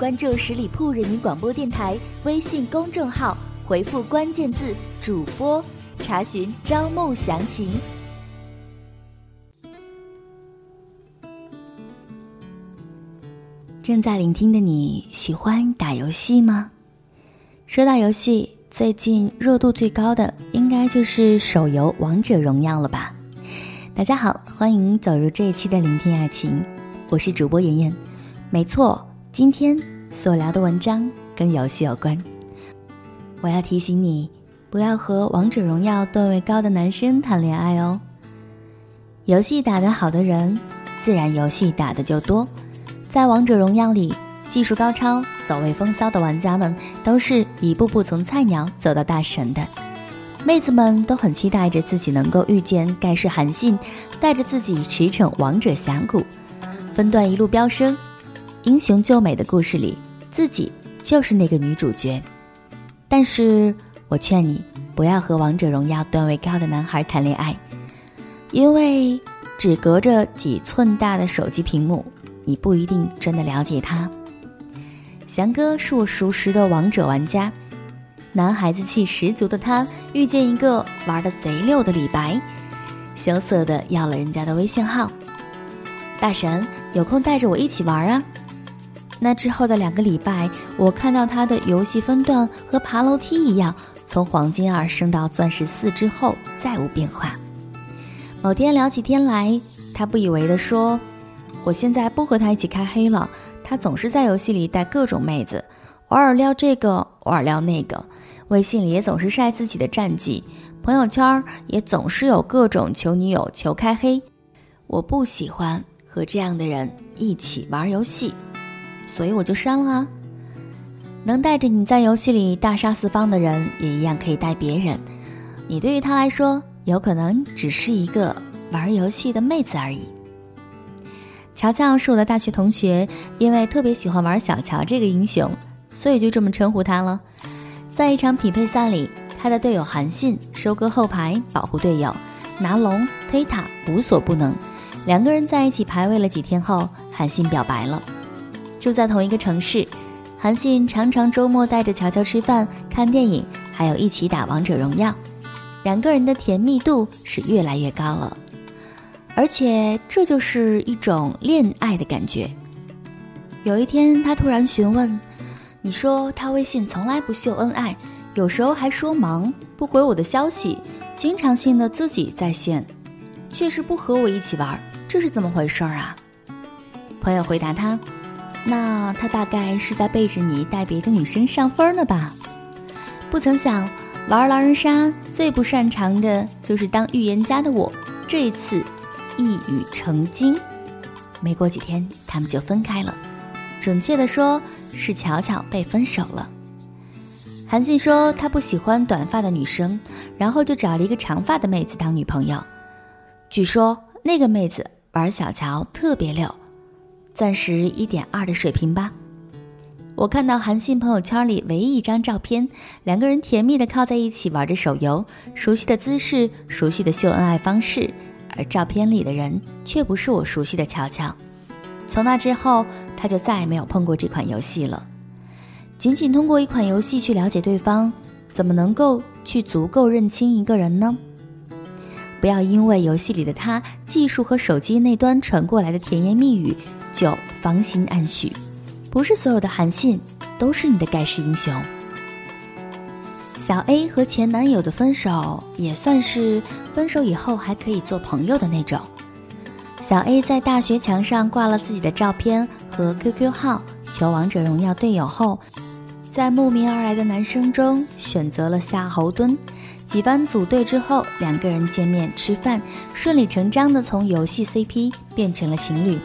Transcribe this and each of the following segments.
关注十里铺人民广播电台微信公众号，回复关键字“主播”，查询招募详情。正在聆听的你喜欢打游戏吗？说到游戏，最近热度最高的应该就是手游《王者荣耀》了吧？大家好，欢迎走入这一期的聆听爱情，我是主播妍妍。没错，今天所聊的文章跟游戏有关。我要提醒你，不要和《王者荣耀》段位高的男生谈恋爱哦。游戏打得好的人，自然游戏打的就多。在《王者荣耀》里，技术高超、走位风骚的玩家们，都是一步步从菜鸟走到大神的。妹子们都很期待着自己能够遇见盖世韩信，带着自己驰骋王者峡谷，分段一路飙升。英雄救美的故事里，自己就是那个女主角。但是我劝你不要和王者荣耀段位高的男孩谈恋爱，因为只隔着几寸大的手机屏幕，你不一定真的了解他。翔哥是我熟识的王者玩家，男孩子气十足的他遇见一个玩的贼溜的李白，羞涩的要了人家的微信号。大神有空带着我一起玩啊！那之后的两个礼拜，我看到他的游戏分段和爬楼梯一样，从黄金二升到钻石四之后再无变化。某天聊起天来，他不以为的说：“我现在不和他一起开黑了，他总是在游戏里带各种妹子，偶尔撩这个，偶尔撩那个，微信里也总是晒自己的战绩，朋友圈也总是有各种求女友、求开黑。我不喜欢和这样的人一起玩游戏。”所以我就删了啊。能带着你在游戏里大杀四方的人，也一样可以带别人。你对于他来说，有可能只是一个玩游戏的妹子而已。乔乔是我的大学同学，因为特别喜欢玩小乔这个英雄，所以就这么称呼他了。在一场匹配赛里，他的队友韩信收割后排，保护队友，拿龙推塔，无所不能。两个人在一起排位了几天后，韩信表白了。住在同一个城市，韩信常常周末带着乔乔吃饭、看电影，还有一起打王者荣耀，两个人的甜蜜度是越来越高了，而且这就是一种恋爱的感觉。有一天，他突然询问：“你说他微信从来不秀恩爱，有时候还说忙不回我的消息，经常性的自己在线，却是不和我一起玩，这是怎么回事儿啊？”朋友回答他。那他大概是在背着你带别的女生上分呢吧？不曾想，玩狼人杀最不擅长的就是当预言家的我，这一次一语成精。没过几天，他们就分开了，准确的说是巧巧被分手了。韩信说他不喜欢短发的女生，然后就找了一个长发的妹子当女朋友。据说那个妹子玩小乔特别溜。钻石一点二的水平吧。我看到韩信朋友圈里唯一一张照片，两个人甜蜜的靠在一起玩着手游，熟悉的姿势，熟悉的秀恩爱方式，而照片里的人却不是我熟悉的乔乔。从那之后，他就再也没有碰过这款游戏了。仅仅通过一款游戏去了解对方，怎么能够去足够认清一个人呢？不要因为游戏里的他技术和手机那端传过来的甜言蜜语。九芳心暗许，不是所有的韩信都是你的盖世英雄。小 A 和前男友的分手也算是分手以后还可以做朋友的那种。小 A 在大学墙上挂了自己的照片和 QQ 号，求王者荣耀队友后，在慕名而来的男生中选择了夏侯惇。几番组队之后，两个人见面吃饭，顺理成章的从游戏 CP 变成了情侣。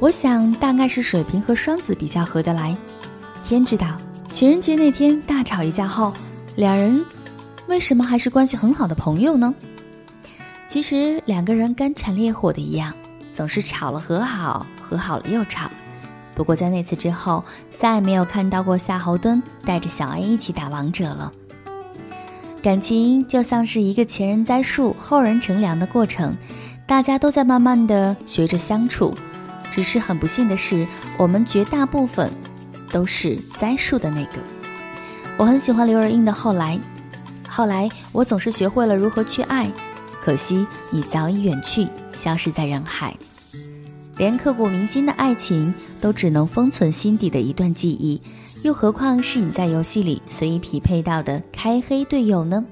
我想大概是水瓶和双子比较合得来，天知道，情人节那天大吵一架后，两人为什么还是关系很好的朋友呢？其实两个人干柴烈火的一样，总是吵了和好，和好了又吵。不过在那次之后，再也没有看到过夏侯惇带着小 A 一起打王者了。感情就像是一个前人栽树，后人乘凉的过程，大家都在慢慢的学着相处。只是很不幸的是，我们绝大部分都是栽树的那个。我很喜欢刘若英的《后来》，后来我总是学会了如何去爱，可惜你早已远去，消失在人海。连刻骨铭心的爱情都只能封存心底的一段记忆，又何况是你在游戏里随意匹配到的开黑队友呢？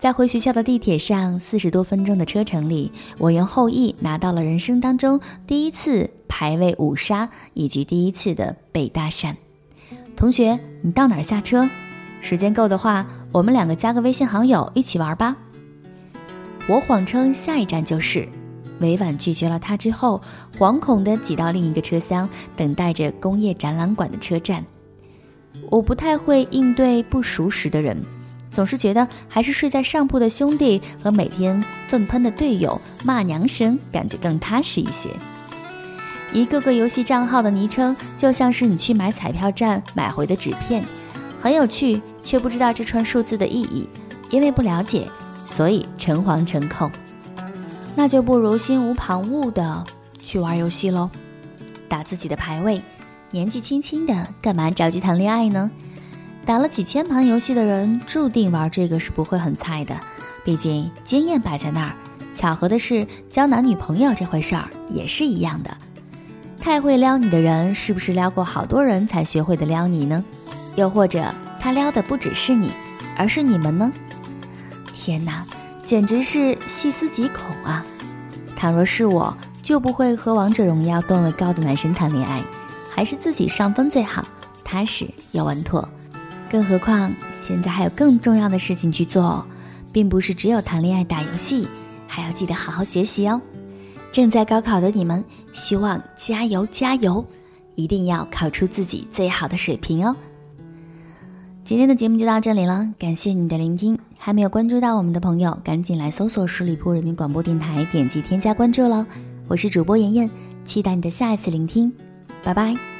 在回学校的地铁上，四十多分钟的车程里，我用后羿拿到了人生当中第一次排位五杀，以及第一次的被搭讪。同学，你到哪儿下车？时间够的话，我们两个加个微信好友一起玩吧。我谎称下一站就是。委婉拒绝了他之后，惶恐地挤到另一个车厢，等待着工业展览馆的车站。我不太会应对不熟识的人，总是觉得还是睡在上铺的兄弟和每天粪喷的队友骂娘声感觉更踏实一些。一个个游戏账号的昵称，就像是你去买彩票站买回的纸片，很有趣，却不知道这串数字的意义，因为不了解，所以诚惶诚恐。那就不如心无旁骛的去玩游戏喽，打自己的排位。年纪轻轻的，干嘛着急谈恋爱呢？打了几千盘游戏的人，注定玩这个是不会很菜的。毕竟经验摆在那儿。巧合的是，交男女朋友这回事儿也是一样的。太会撩你的人，是不是撩过好多人才学会的撩你呢？又或者他撩的不只是你，而是你们呢？天哪！简直是细思极恐啊！倘若是我，就不会和王者荣耀段位高的男生谈恋爱，还是自己上分最好，踏实又稳妥。更何况现在还有更重要的事情去做，并不是只有谈恋爱、打游戏，还要记得好好学习哦。正在高考的你们，希望加油加油，一定要考出自己最好的水平哦。今天的节目就到这里了，感谢你的聆听。还没有关注到我们的朋友，赶紧来搜索十里铺人民广播电台，点击添加关注喽！我是主播妍妍，期待你的下一次聆听，拜拜。